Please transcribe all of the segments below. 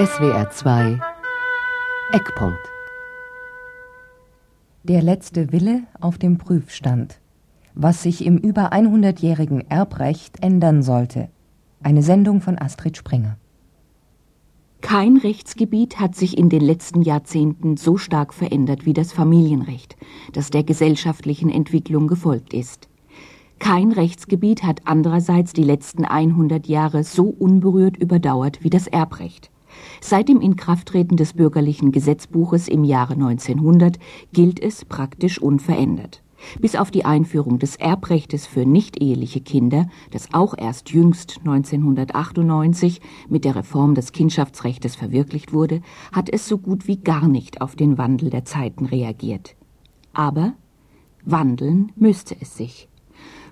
SWR 2 Eckpunkt Der letzte Wille auf dem Prüfstand. Was sich im über 100-jährigen Erbrecht ändern sollte. Eine Sendung von Astrid Springer. Kein Rechtsgebiet hat sich in den letzten Jahrzehnten so stark verändert wie das Familienrecht, das der gesellschaftlichen Entwicklung gefolgt ist. Kein Rechtsgebiet hat andererseits die letzten 100 Jahre so unberührt überdauert wie das Erbrecht. Seit dem Inkrafttreten des bürgerlichen Gesetzbuches im Jahre 1900 gilt es praktisch unverändert. Bis auf die Einführung des Erbrechtes für nicht-eheliche Kinder, das auch erst jüngst 1998 mit der Reform des Kindschaftsrechtes verwirklicht wurde, hat es so gut wie gar nicht auf den Wandel der Zeiten reagiert. Aber wandeln müsste es sich.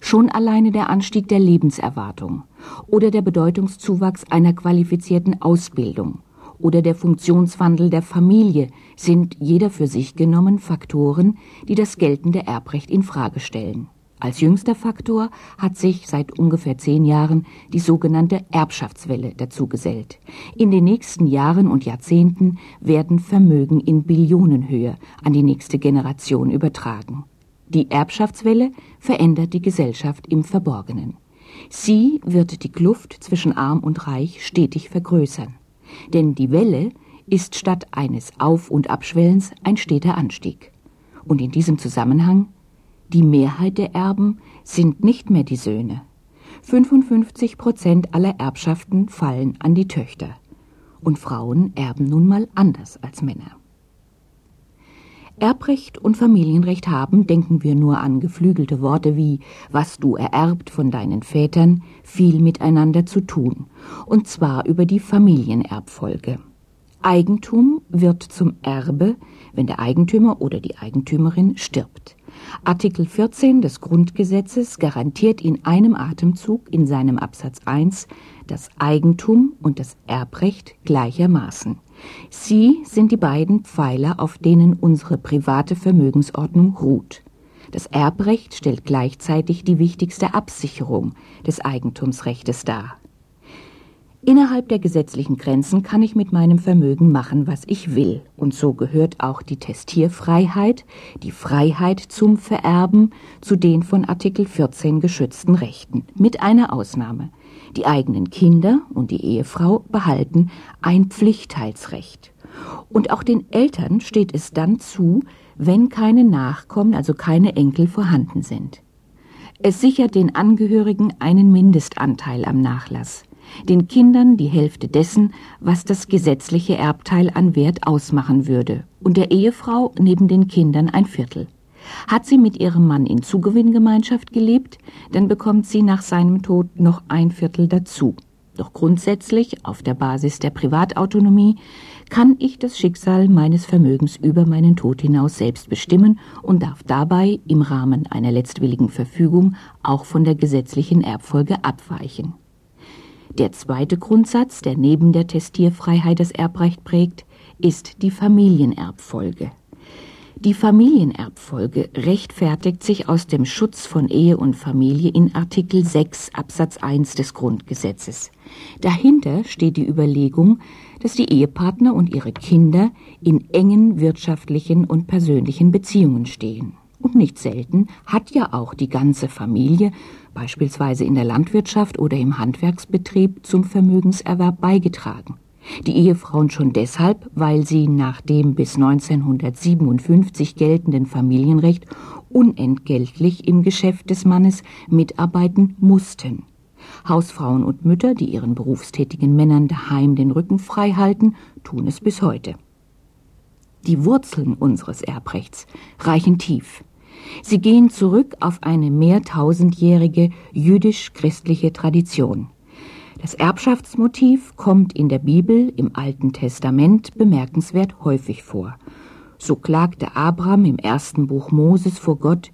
Schon alleine der Anstieg der Lebenserwartung oder der Bedeutungszuwachs einer qualifizierten Ausbildung oder der Funktionswandel der Familie sind jeder für sich genommen Faktoren, die das geltende Erbrecht in Frage stellen. Als jüngster Faktor hat sich seit ungefähr zehn Jahren die sogenannte Erbschaftswelle dazugesellt. In den nächsten Jahren und Jahrzehnten werden Vermögen in Billionenhöhe an die nächste Generation übertragen. Die Erbschaftswelle verändert die Gesellschaft im Verborgenen. Sie wird die Kluft zwischen arm und reich stetig vergrößern. Denn die Welle ist statt eines Auf- und Abschwellens ein steter Anstieg. Und in diesem Zusammenhang, die Mehrheit der Erben sind nicht mehr die Söhne. 55 Prozent aller Erbschaften fallen an die Töchter. Und Frauen erben nun mal anders als Männer. Erbrecht und Familienrecht haben, denken wir nur an geflügelte Worte wie was du ererbt von deinen Vätern, viel miteinander zu tun, und zwar über die Familienerbfolge. Eigentum wird zum Erbe, wenn der Eigentümer oder die Eigentümerin stirbt. Artikel 14 des Grundgesetzes garantiert in einem Atemzug in seinem Absatz 1 das Eigentum und das Erbrecht gleichermaßen. Sie sind die beiden Pfeiler, auf denen unsere private Vermögensordnung ruht. Das Erbrecht stellt gleichzeitig die wichtigste Absicherung des Eigentumsrechtes dar. Innerhalb der gesetzlichen Grenzen kann ich mit meinem Vermögen machen, was ich will, und so gehört auch die Testierfreiheit, die Freiheit zum Vererben, zu den von Artikel 14 geschützten Rechten, mit einer Ausnahme. Die eigenen Kinder und die Ehefrau behalten ein Pflichtteilsrecht. Und auch den Eltern steht es dann zu, wenn keine Nachkommen, also keine Enkel vorhanden sind. Es sichert den Angehörigen einen Mindestanteil am Nachlass, den Kindern die Hälfte dessen, was das gesetzliche Erbteil an Wert ausmachen würde, und der Ehefrau neben den Kindern ein Viertel. Hat sie mit ihrem Mann in Zugewinngemeinschaft gelebt, dann bekommt sie nach seinem Tod noch ein Viertel dazu. Doch grundsätzlich, auf der Basis der Privatautonomie, kann ich das Schicksal meines Vermögens über meinen Tod hinaus selbst bestimmen und darf dabei im Rahmen einer letztwilligen Verfügung auch von der gesetzlichen Erbfolge abweichen. Der zweite Grundsatz, der neben der Testierfreiheit das Erbrecht prägt, ist die Familienerbfolge. Die Familienerbfolge rechtfertigt sich aus dem Schutz von Ehe und Familie in Artikel 6 Absatz 1 des Grundgesetzes. Dahinter steht die Überlegung, dass die Ehepartner und ihre Kinder in engen wirtschaftlichen und persönlichen Beziehungen stehen. Und nicht selten hat ja auch die ganze Familie, beispielsweise in der Landwirtschaft oder im Handwerksbetrieb, zum Vermögenserwerb beigetragen. Die Ehefrauen schon deshalb, weil sie nach dem bis 1957 geltenden Familienrecht unentgeltlich im Geschäft des Mannes mitarbeiten mussten. Hausfrauen und Mütter, die ihren berufstätigen Männern daheim den Rücken frei halten, tun es bis heute. Die Wurzeln unseres Erbrechts reichen tief. Sie gehen zurück auf eine mehrtausendjährige jüdisch-christliche Tradition. Das Erbschaftsmotiv kommt in der Bibel im Alten Testament bemerkenswert häufig vor. So klagte Abraham im ersten Buch Moses vor Gott,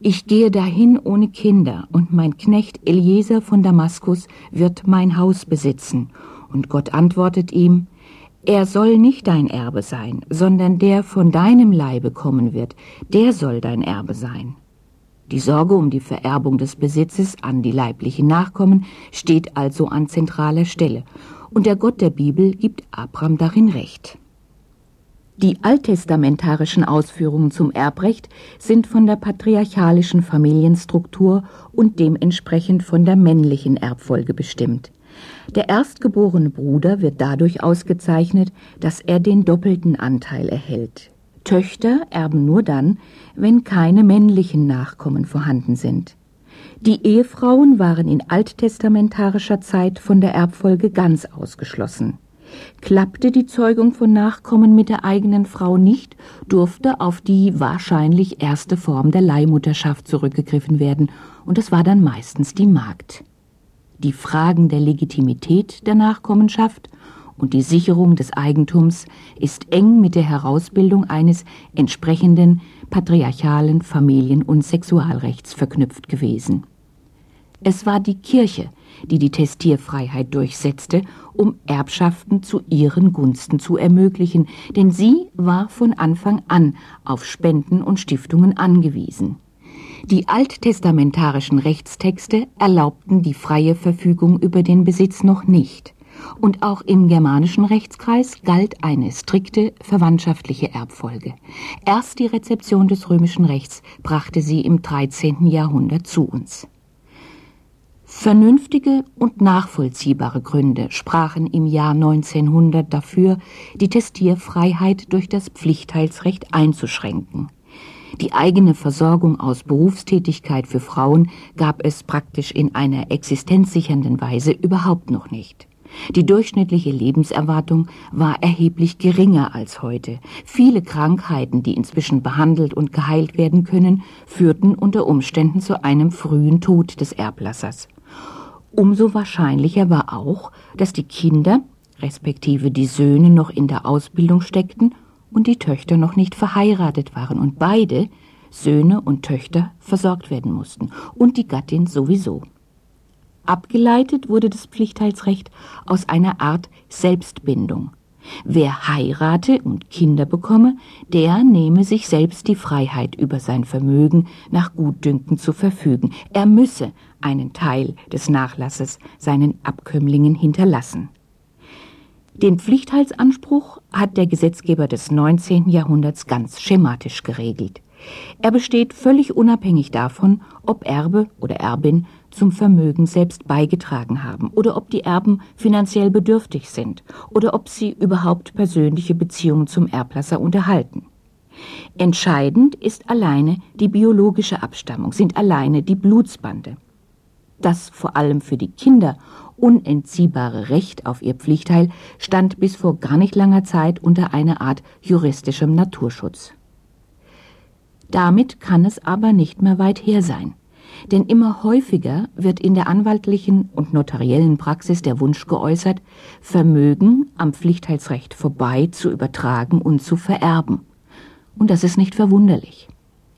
ich gehe dahin ohne Kinder, und mein Knecht Eliezer von Damaskus wird mein Haus besitzen. Und Gott antwortet ihm, er soll nicht dein Erbe sein, sondern der von deinem Leibe kommen wird, der soll dein Erbe sein. Die Sorge um die Vererbung des Besitzes an die leiblichen Nachkommen steht also an zentraler Stelle, und der Gott der Bibel gibt Abraham darin recht. Die alttestamentarischen Ausführungen zum Erbrecht sind von der patriarchalischen Familienstruktur und dementsprechend von der männlichen Erbfolge bestimmt. Der erstgeborene Bruder wird dadurch ausgezeichnet, dass er den doppelten Anteil erhält. Töchter erben nur dann, wenn keine männlichen Nachkommen vorhanden sind. Die Ehefrauen waren in alttestamentarischer Zeit von der Erbfolge ganz ausgeschlossen. Klappte die Zeugung von Nachkommen mit der eigenen Frau nicht, durfte auf die wahrscheinlich erste Form der Leihmutterschaft zurückgegriffen werden, und es war dann meistens die Magd. Die Fragen der Legitimität der Nachkommenschaft und die Sicherung des Eigentums ist eng mit der Herausbildung eines entsprechenden patriarchalen Familien- und Sexualrechts verknüpft gewesen. Es war die Kirche, die die Testierfreiheit durchsetzte, um Erbschaften zu ihren Gunsten zu ermöglichen, denn sie war von Anfang an auf Spenden und Stiftungen angewiesen. Die alttestamentarischen Rechtstexte erlaubten die freie Verfügung über den Besitz noch nicht, und auch im germanischen Rechtskreis galt eine strikte verwandtschaftliche Erbfolge. Erst die Rezeption des römischen Rechts brachte sie im 13. Jahrhundert zu uns. Vernünftige und nachvollziehbare Gründe sprachen im Jahr 1900 dafür, die Testierfreiheit durch das Pflichtteilsrecht einzuschränken. Die eigene Versorgung aus Berufstätigkeit für Frauen gab es praktisch in einer existenzsichernden Weise überhaupt noch nicht. Die durchschnittliche Lebenserwartung war erheblich geringer als heute. Viele Krankheiten, die inzwischen behandelt und geheilt werden können, führten unter Umständen zu einem frühen Tod des Erblassers. Umso wahrscheinlicher war auch, dass die Kinder, respektive die Söhne, noch in der Ausbildung steckten und die Töchter noch nicht verheiratet waren und beide, Söhne und Töchter, versorgt werden mussten und die Gattin sowieso. Abgeleitet wurde das Pflichtteilsrecht aus einer Art Selbstbindung. Wer heirate und Kinder bekomme, der nehme sich selbst die Freiheit, über sein Vermögen nach Gutdünken zu verfügen. Er müsse einen Teil des Nachlasses seinen Abkömmlingen hinterlassen. Den Pflichtteilsanspruch hat der Gesetzgeber des 19. Jahrhunderts ganz schematisch geregelt. Er besteht völlig unabhängig davon, ob Erbe oder Erbin zum Vermögen selbst beigetragen haben oder ob die Erben finanziell bedürftig sind oder ob sie überhaupt persönliche Beziehungen zum Erblasser unterhalten. Entscheidend ist alleine die biologische Abstammung, sind alleine die Blutsbande. Das vor allem für die Kinder unentziehbare Recht auf ihr Pflichtteil stand bis vor gar nicht langer Zeit unter einer Art juristischem Naturschutz. Damit kann es aber nicht mehr weit her sein. Denn immer häufiger wird in der anwaltlichen und notariellen Praxis der Wunsch geäußert, Vermögen am Pflichtheitsrecht vorbei zu übertragen und zu vererben. Und das ist nicht verwunderlich.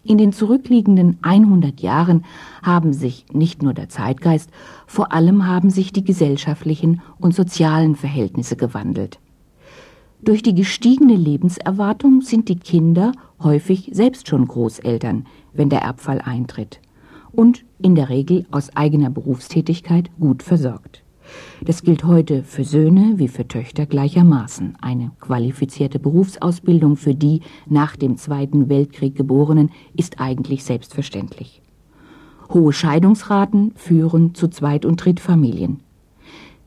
In den zurückliegenden 100 Jahren haben sich nicht nur der Zeitgeist, vor allem haben sich die gesellschaftlichen und sozialen Verhältnisse gewandelt. Durch die gestiegene Lebenserwartung sind die Kinder häufig selbst schon Großeltern, wenn der Erbfall eintritt und in der Regel aus eigener Berufstätigkeit gut versorgt. Das gilt heute für Söhne wie für Töchter gleichermaßen. Eine qualifizierte Berufsausbildung für die nach dem Zweiten Weltkrieg Geborenen ist eigentlich selbstverständlich. Hohe Scheidungsraten führen zu Zweit- und Drittfamilien.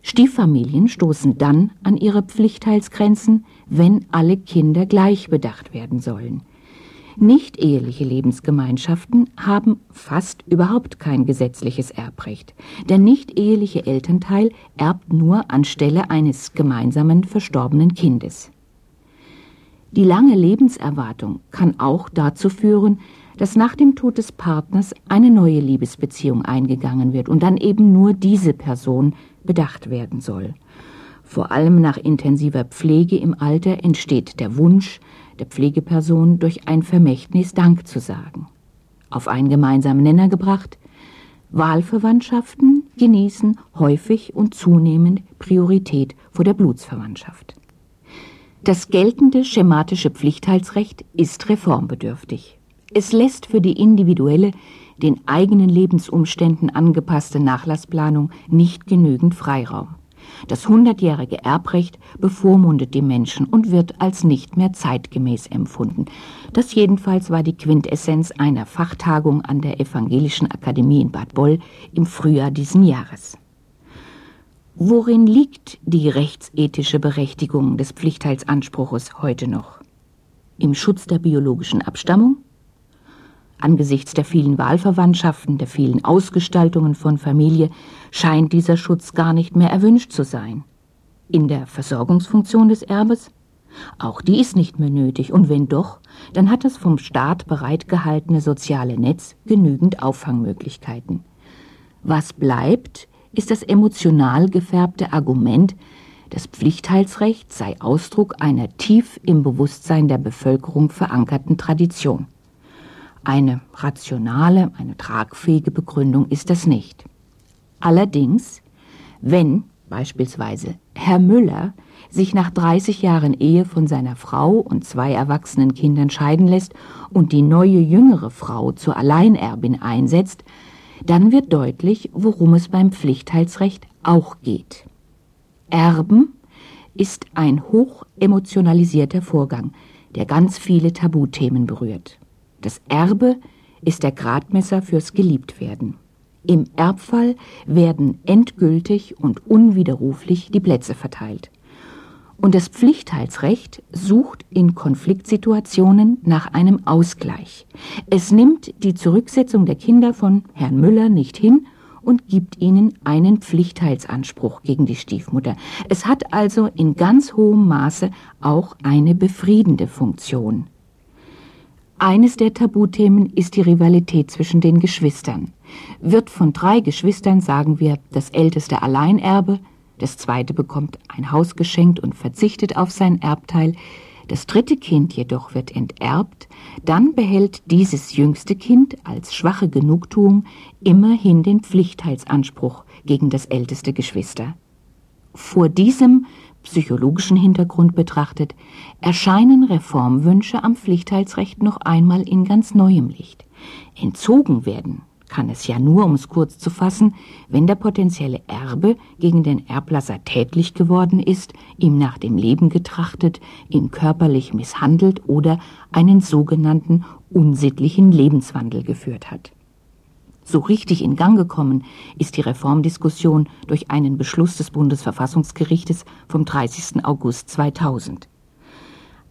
Stieffamilien stoßen dann an ihre Pflichtteilsgrenzen, wenn alle Kinder gleich bedacht werden sollen. Nicht-eheliche Lebensgemeinschaften haben fast überhaupt kein gesetzliches Erbrecht. Der nicht-eheliche Elternteil erbt nur anstelle eines gemeinsamen verstorbenen Kindes. Die lange Lebenserwartung kann auch dazu führen, dass nach dem Tod des Partners eine neue Liebesbeziehung eingegangen wird und dann eben nur diese Person bedacht werden soll. Vor allem nach intensiver Pflege im Alter entsteht der Wunsch, der Pflegeperson durch ein Vermächtnis Dank zu sagen. Auf einen gemeinsamen Nenner gebracht, Wahlverwandtschaften genießen häufig und zunehmend Priorität vor der Blutsverwandtschaft. Das geltende schematische Pflichtteilsrecht ist reformbedürftig. Es lässt für die individuelle, den eigenen Lebensumständen angepasste Nachlassplanung nicht genügend Freiraum. Das hundertjährige Erbrecht bevormundet die Menschen und wird als nicht mehr zeitgemäß empfunden. Das jedenfalls war die Quintessenz einer Fachtagung an der Evangelischen Akademie in Bad Boll im Frühjahr diesen Jahres. Worin liegt die rechtsethische Berechtigung des Pflichtteilsanspruches heute noch? Im Schutz der biologischen Abstammung? Angesichts der vielen Wahlverwandtschaften, der vielen Ausgestaltungen von Familie scheint dieser Schutz gar nicht mehr erwünscht zu sein. In der Versorgungsfunktion des Erbes? Auch die ist nicht mehr nötig, und wenn doch, dann hat das vom Staat bereitgehaltene soziale Netz genügend Auffangmöglichkeiten. Was bleibt, ist das emotional gefärbte Argument, das Pflichtheitsrecht sei Ausdruck einer tief im Bewusstsein der Bevölkerung verankerten Tradition. Eine rationale, eine tragfähige Begründung ist das nicht. Allerdings, wenn beispielsweise Herr Müller sich nach 30 Jahren Ehe von seiner Frau und zwei erwachsenen Kindern scheiden lässt und die neue jüngere Frau zur Alleinerbin einsetzt, dann wird deutlich, worum es beim Pflichtheitsrecht auch geht. Erben ist ein hoch emotionalisierter Vorgang, der ganz viele Tabuthemen berührt. Das Erbe ist der Gradmesser fürs Geliebtwerden. Im Erbfall werden endgültig und unwiderruflich die Plätze verteilt. Und das Pflichtheitsrecht sucht in Konfliktsituationen nach einem Ausgleich. Es nimmt die Zurücksetzung der Kinder von Herrn Müller nicht hin und gibt ihnen einen Pflichtheitsanspruch gegen die Stiefmutter. Es hat also in ganz hohem Maße auch eine befriedende Funktion. Eines der Tabuthemen ist die Rivalität zwischen den Geschwistern. Wird von drei Geschwistern, sagen wir, das älteste Alleinerbe, das zweite bekommt ein Haus geschenkt und verzichtet auf sein Erbteil, das dritte Kind jedoch wird enterbt, dann behält dieses jüngste Kind als schwache Genugtuung immerhin den Pflichtheitsanspruch gegen das älteste Geschwister. Vor diesem psychologischen Hintergrund betrachtet, erscheinen Reformwünsche am Pflichtheitsrecht noch einmal in ganz neuem Licht. Entzogen werden kann es ja nur, um es kurz zu fassen, wenn der potenzielle Erbe gegen den Erblasser tätlich geworden ist, ihm nach dem Leben getrachtet, ihn körperlich misshandelt oder einen sogenannten unsittlichen Lebenswandel geführt hat. So richtig in Gang gekommen ist die Reformdiskussion durch einen Beschluss des Bundesverfassungsgerichtes vom 30. August 2000.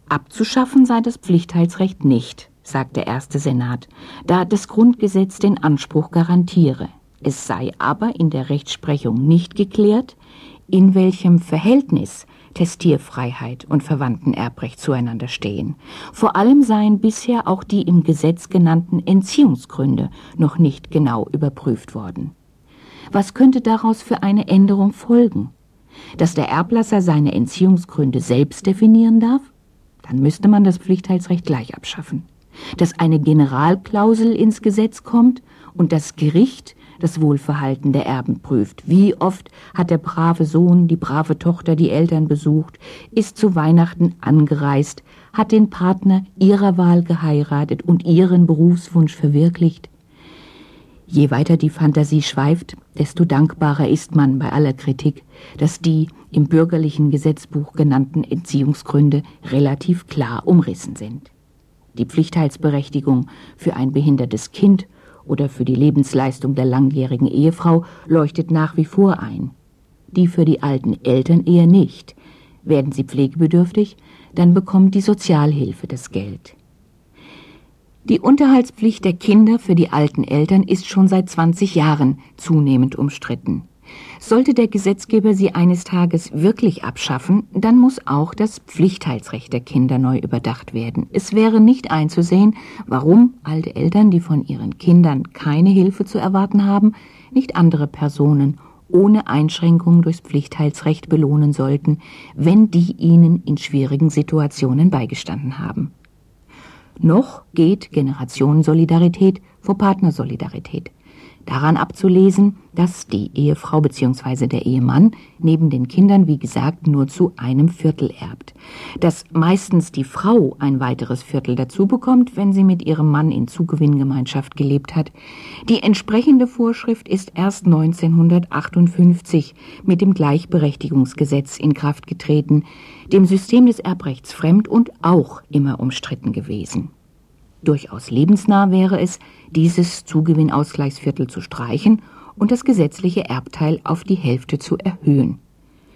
Abzuschaffen sei das Pflichtheitsrecht nicht, sagt der erste Senat, da das Grundgesetz den Anspruch garantiere. Es sei aber in der Rechtsprechung nicht geklärt, in welchem Verhältnis Testierfreiheit und Verwandtenerbrecht zueinander stehen. Vor allem seien bisher auch die im Gesetz genannten Entziehungsgründe noch nicht genau überprüft worden. Was könnte daraus für eine Änderung folgen? Dass der Erblasser seine Entziehungsgründe selbst definieren darf? Dann müsste man das Pflichtheitsrecht gleich abschaffen. Dass eine Generalklausel ins Gesetz kommt und das Gericht das Wohlverhalten der Erben prüft. Wie oft hat der brave Sohn, die brave Tochter die Eltern besucht, ist zu Weihnachten angereist, hat den Partner ihrer Wahl geheiratet und ihren Berufswunsch verwirklicht. Je weiter die Fantasie schweift, desto dankbarer ist man bei aller Kritik, dass die im bürgerlichen Gesetzbuch genannten Entziehungsgründe relativ klar umrissen sind. Die Pflichtheitsberechtigung für ein behindertes Kind oder für die Lebensleistung der langjährigen Ehefrau leuchtet nach wie vor ein. Die für die alten Eltern eher nicht. Werden sie pflegebedürftig, dann bekommt die Sozialhilfe das Geld. Die Unterhaltspflicht der Kinder für die alten Eltern ist schon seit 20 Jahren zunehmend umstritten. Sollte der Gesetzgeber sie eines Tages wirklich abschaffen, dann muss auch das Pflichtheitsrecht der Kinder neu überdacht werden. Es wäre nicht einzusehen, warum alte Eltern, die von ihren Kindern keine Hilfe zu erwarten haben, nicht andere Personen ohne Einschränkung durchs Pflichtheitsrecht belohnen sollten, wenn die ihnen in schwierigen Situationen beigestanden haben. Noch geht Generationensolidarität vor Partnersolidarität. Daran abzulesen, dass die Ehefrau bzw. der Ehemann neben den Kindern, wie gesagt, nur zu einem Viertel erbt. Dass meistens die Frau ein weiteres Viertel dazu bekommt, wenn sie mit ihrem Mann in Zugewinngemeinschaft gelebt hat. Die entsprechende Vorschrift ist erst 1958 mit dem Gleichberechtigungsgesetz in Kraft getreten, dem System des Erbrechts fremd und auch immer umstritten gewesen. Durchaus lebensnah wäre es, dieses Zugewinnausgleichsviertel zu streichen und das gesetzliche Erbteil auf die Hälfte zu erhöhen.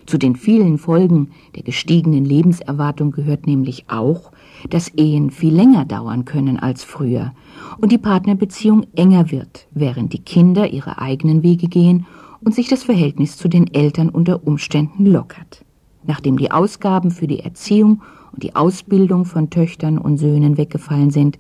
Zu den vielen Folgen der gestiegenen Lebenserwartung gehört nämlich auch, dass Ehen viel länger dauern können als früher und die Partnerbeziehung enger wird, während die Kinder ihre eigenen Wege gehen und sich das Verhältnis zu den Eltern unter Umständen lockert. Nachdem die Ausgaben für die Erziehung und die Ausbildung von Töchtern und Söhnen weggefallen sind,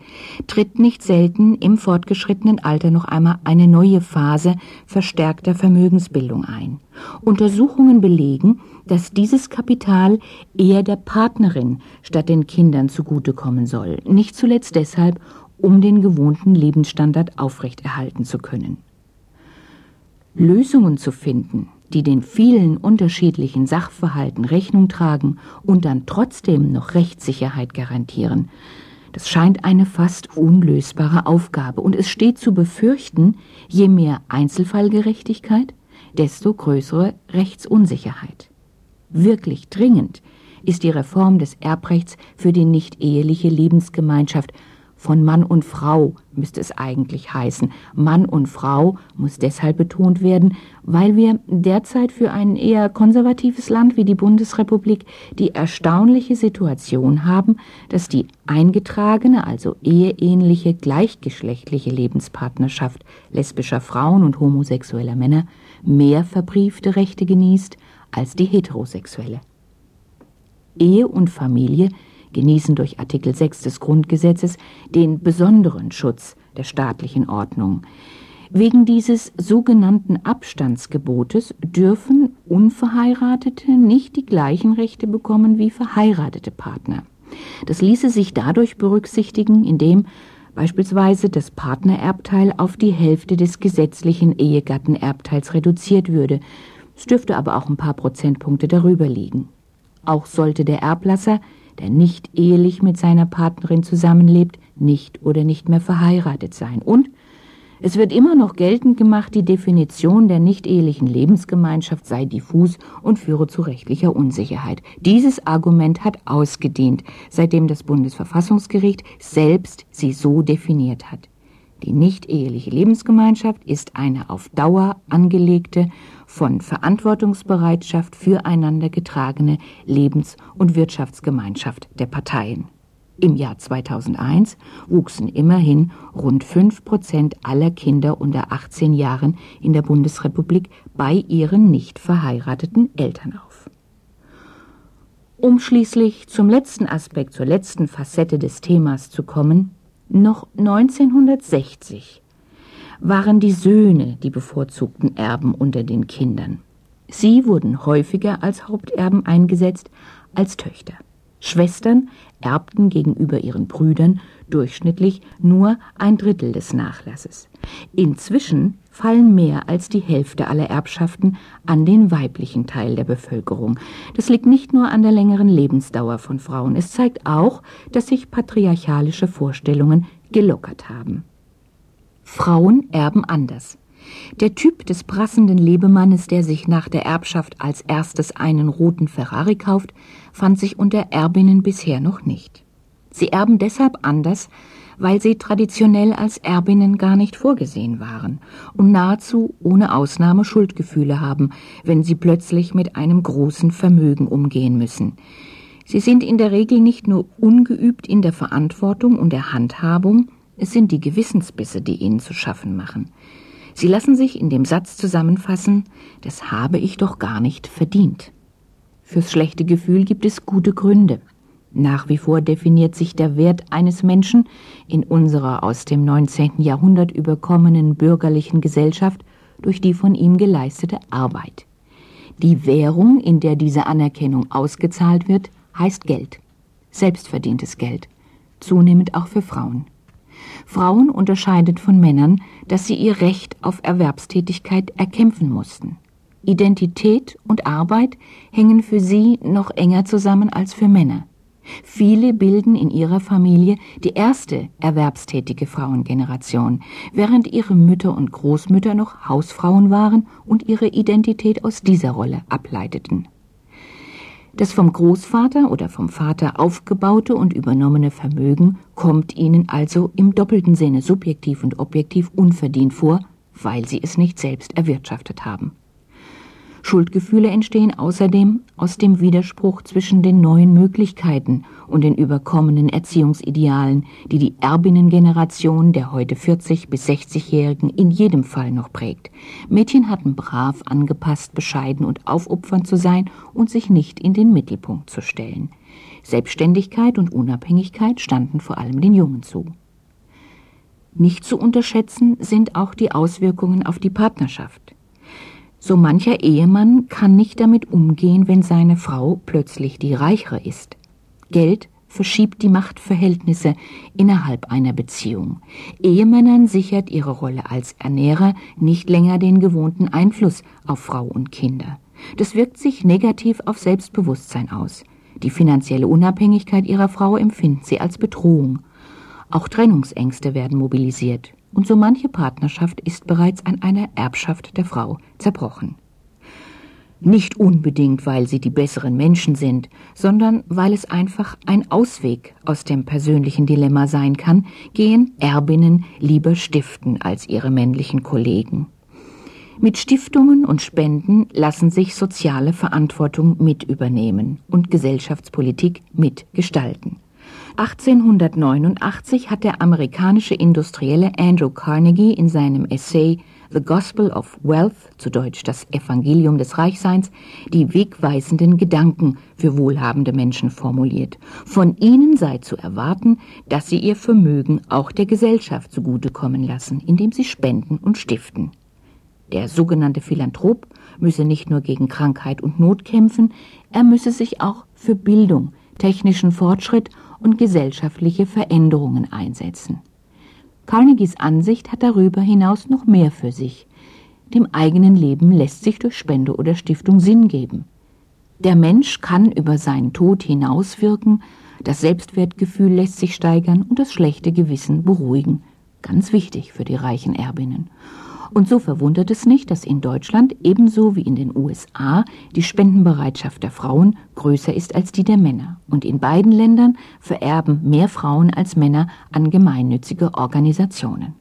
tritt nicht selten im fortgeschrittenen Alter noch einmal eine neue Phase verstärkter Vermögensbildung ein. Untersuchungen belegen, dass dieses Kapital eher der Partnerin statt den Kindern zugutekommen soll, nicht zuletzt deshalb, um den gewohnten Lebensstandard aufrechterhalten zu können. Lösungen zu finden, die den vielen unterschiedlichen Sachverhalten Rechnung tragen und dann trotzdem noch Rechtssicherheit garantieren. Das scheint eine fast unlösbare Aufgabe, und es steht zu befürchten, je mehr Einzelfallgerechtigkeit, desto größere Rechtsunsicherheit. Wirklich dringend ist die Reform des Erbrechts für die nicht-eheliche Lebensgemeinschaft von Mann und Frau müsste es eigentlich heißen. Mann und Frau muss deshalb betont werden, weil wir derzeit für ein eher konservatives Land wie die Bundesrepublik die erstaunliche Situation haben, dass die eingetragene, also eheähnliche, gleichgeschlechtliche Lebenspartnerschaft lesbischer Frauen und homosexueller Männer mehr verbriefte Rechte genießt als die heterosexuelle. Ehe und Familie genießen durch Artikel 6 des Grundgesetzes den besonderen Schutz der staatlichen Ordnung. Wegen dieses sogenannten Abstandsgebotes dürfen Unverheiratete nicht die gleichen Rechte bekommen wie verheiratete Partner. Das ließe sich dadurch berücksichtigen, indem beispielsweise das Partnererbteil auf die Hälfte des gesetzlichen Ehegattenerbteils reduziert würde. Es dürfte aber auch ein paar Prozentpunkte darüber liegen. Auch sollte der Erblasser der nicht ehelich mit seiner Partnerin zusammenlebt, nicht oder nicht mehr verheiratet sein. Und es wird immer noch geltend gemacht, die Definition der nicht-ehelichen Lebensgemeinschaft sei diffus und führe zu rechtlicher Unsicherheit. Dieses Argument hat ausgedehnt, seitdem das Bundesverfassungsgericht selbst sie so definiert hat. Die nicht-eheliche Lebensgemeinschaft ist eine auf Dauer angelegte von Verantwortungsbereitschaft füreinander getragene Lebens- und Wirtschaftsgemeinschaft der Parteien. Im Jahr 2001 wuchsen immerhin rund 5 Prozent aller Kinder unter 18 Jahren in der Bundesrepublik bei ihren nicht verheirateten Eltern auf. Um schließlich zum letzten Aspekt, zur letzten Facette des Themas zu kommen, noch 1960 waren die Söhne die bevorzugten Erben unter den Kindern. Sie wurden häufiger als Haupterben eingesetzt als Töchter. Schwestern erbten gegenüber ihren Brüdern durchschnittlich nur ein Drittel des Nachlasses. Inzwischen fallen mehr als die Hälfte aller Erbschaften an den weiblichen Teil der Bevölkerung. Das liegt nicht nur an der längeren Lebensdauer von Frauen, es zeigt auch, dass sich patriarchalische Vorstellungen gelockert haben. Frauen erben anders. Der Typ des prassenden Lebemannes, der sich nach der Erbschaft als erstes einen roten Ferrari kauft, fand sich unter Erbinnen bisher noch nicht. Sie erben deshalb anders, weil sie traditionell als Erbinnen gar nicht vorgesehen waren und nahezu ohne Ausnahme Schuldgefühle haben, wenn sie plötzlich mit einem großen Vermögen umgehen müssen. Sie sind in der Regel nicht nur ungeübt in der Verantwortung und der Handhabung, es sind die Gewissensbisse, die ihnen zu schaffen machen. Sie lassen sich in dem Satz zusammenfassen, das habe ich doch gar nicht verdient. Fürs schlechte Gefühl gibt es gute Gründe. Nach wie vor definiert sich der Wert eines Menschen in unserer aus dem 19. Jahrhundert überkommenen bürgerlichen Gesellschaft durch die von ihm geleistete Arbeit. Die Währung, in der diese Anerkennung ausgezahlt wird, heißt Geld. Selbstverdientes Geld. Zunehmend auch für Frauen. Frauen unterscheidet von Männern, dass sie ihr Recht auf Erwerbstätigkeit erkämpfen mussten. Identität und Arbeit hängen für sie noch enger zusammen als für Männer. Viele bilden in ihrer Familie die erste erwerbstätige Frauengeneration, während ihre Mütter und Großmütter noch Hausfrauen waren und ihre Identität aus dieser Rolle ableiteten. Das vom Großvater oder vom Vater aufgebaute und übernommene Vermögen kommt ihnen also im doppelten Sinne subjektiv und objektiv unverdient vor, weil sie es nicht selbst erwirtschaftet haben. Schuldgefühle entstehen außerdem aus dem Widerspruch zwischen den neuen Möglichkeiten und den überkommenen Erziehungsidealen, die die Erbinnengeneration der heute 40 bis 60-Jährigen in jedem Fall noch prägt. Mädchen hatten brav, angepasst, bescheiden und aufopfernd zu sein und sich nicht in den Mittelpunkt zu stellen. Selbstständigkeit und Unabhängigkeit standen vor allem den Jungen zu. Nicht zu unterschätzen sind auch die Auswirkungen auf die Partnerschaft. So mancher Ehemann kann nicht damit umgehen, wenn seine Frau plötzlich die reichere ist. Geld verschiebt die Machtverhältnisse innerhalb einer Beziehung. Ehemännern sichert ihre Rolle als Ernährer nicht länger den gewohnten Einfluss auf Frau und Kinder. Das wirkt sich negativ auf Selbstbewusstsein aus. Die finanzielle Unabhängigkeit ihrer Frau empfinden sie als Bedrohung. Auch Trennungsängste werden mobilisiert und so manche Partnerschaft ist bereits an einer Erbschaft der Frau zerbrochen. Nicht unbedingt, weil sie die besseren Menschen sind, sondern weil es einfach ein Ausweg aus dem persönlichen Dilemma sein kann, gehen Erbinnen lieber stiften als ihre männlichen Kollegen. Mit Stiftungen und Spenden lassen sich soziale Verantwortung mit übernehmen und Gesellschaftspolitik mitgestalten. 1889 hat der amerikanische Industrielle Andrew Carnegie in seinem Essay The Gospel of Wealth, zu Deutsch das Evangelium des Reichseins, die wegweisenden Gedanken für wohlhabende Menschen formuliert. Von ihnen sei zu erwarten, dass sie ihr Vermögen auch der Gesellschaft zugutekommen lassen, indem sie spenden und stiften. Der sogenannte Philanthrop müsse nicht nur gegen Krankheit und Not kämpfen, er müsse sich auch für Bildung, technischen Fortschritt und gesellschaftliche Veränderungen einsetzen. Carnegies Ansicht hat darüber hinaus noch mehr für sich. Dem eigenen Leben lässt sich durch Spende oder Stiftung Sinn geben. Der Mensch kann über seinen Tod hinauswirken, das Selbstwertgefühl lässt sich steigern und das schlechte Gewissen beruhigen. Ganz wichtig für die reichen Erbinnen. Und so verwundert es nicht, dass in Deutschland ebenso wie in den USA die Spendenbereitschaft der Frauen größer ist als die der Männer. Und in beiden Ländern vererben mehr Frauen als Männer an gemeinnützige Organisationen.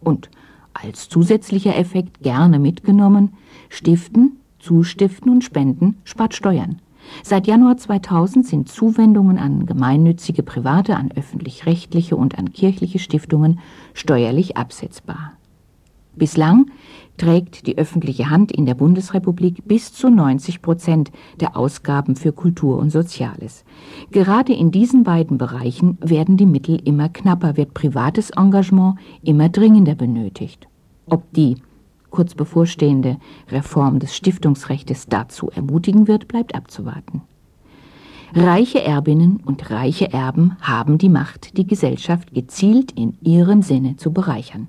Und als zusätzlicher Effekt gerne mitgenommen, Stiften, Zustiften und Spenden spart Steuern. Seit Januar 2000 sind Zuwendungen an gemeinnützige Private, an öffentlich-rechtliche und an kirchliche Stiftungen steuerlich absetzbar. Bislang trägt die öffentliche Hand in der Bundesrepublik bis zu 90 Prozent der Ausgaben für Kultur und Soziales. Gerade in diesen beiden Bereichen werden die Mittel immer knapper, wird privates Engagement immer dringender benötigt. Ob die kurz bevorstehende Reform des Stiftungsrechts dazu ermutigen wird, bleibt abzuwarten. Reiche Erbinnen und reiche Erben haben die Macht, die Gesellschaft gezielt in ihrem Sinne zu bereichern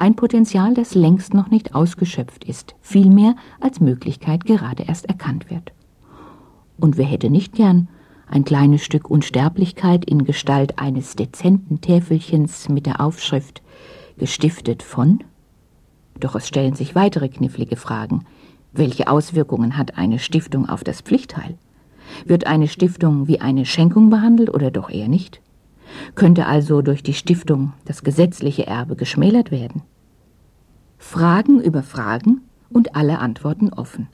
ein Potenzial, das längst noch nicht ausgeschöpft ist, vielmehr als Möglichkeit gerade erst erkannt wird. Und wer hätte nicht gern ein kleines Stück Unsterblichkeit in Gestalt eines dezenten Täfelchens mit der Aufschrift gestiftet von? Doch es stellen sich weitere knifflige Fragen. Welche Auswirkungen hat eine Stiftung auf das Pflichtteil? Wird eine Stiftung wie eine Schenkung behandelt oder doch eher nicht? Könnte also durch die Stiftung das gesetzliche Erbe geschmälert werden? Fragen über Fragen und alle Antworten offen.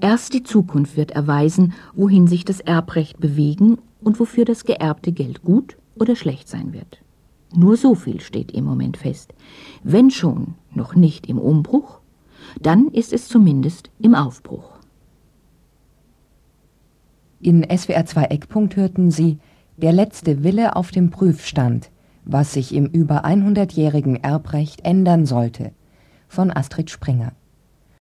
Erst die Zukunft wird erweisen, wohin sich das Erbrecht bewegen und wofür das geerbte Geld gut oder schlecht sein wird. Nur so viel steht im Moment fest. Wenn schon noch nicht im Umbruch, dann ist es zumindest im Aufbruch. In SWR 2 Eckpunkt hörten Sie Der letzte Wille auf dem Prüfstand, was sich im über 100-jährigen Erbrecht ändern sollte von Astrid Springer.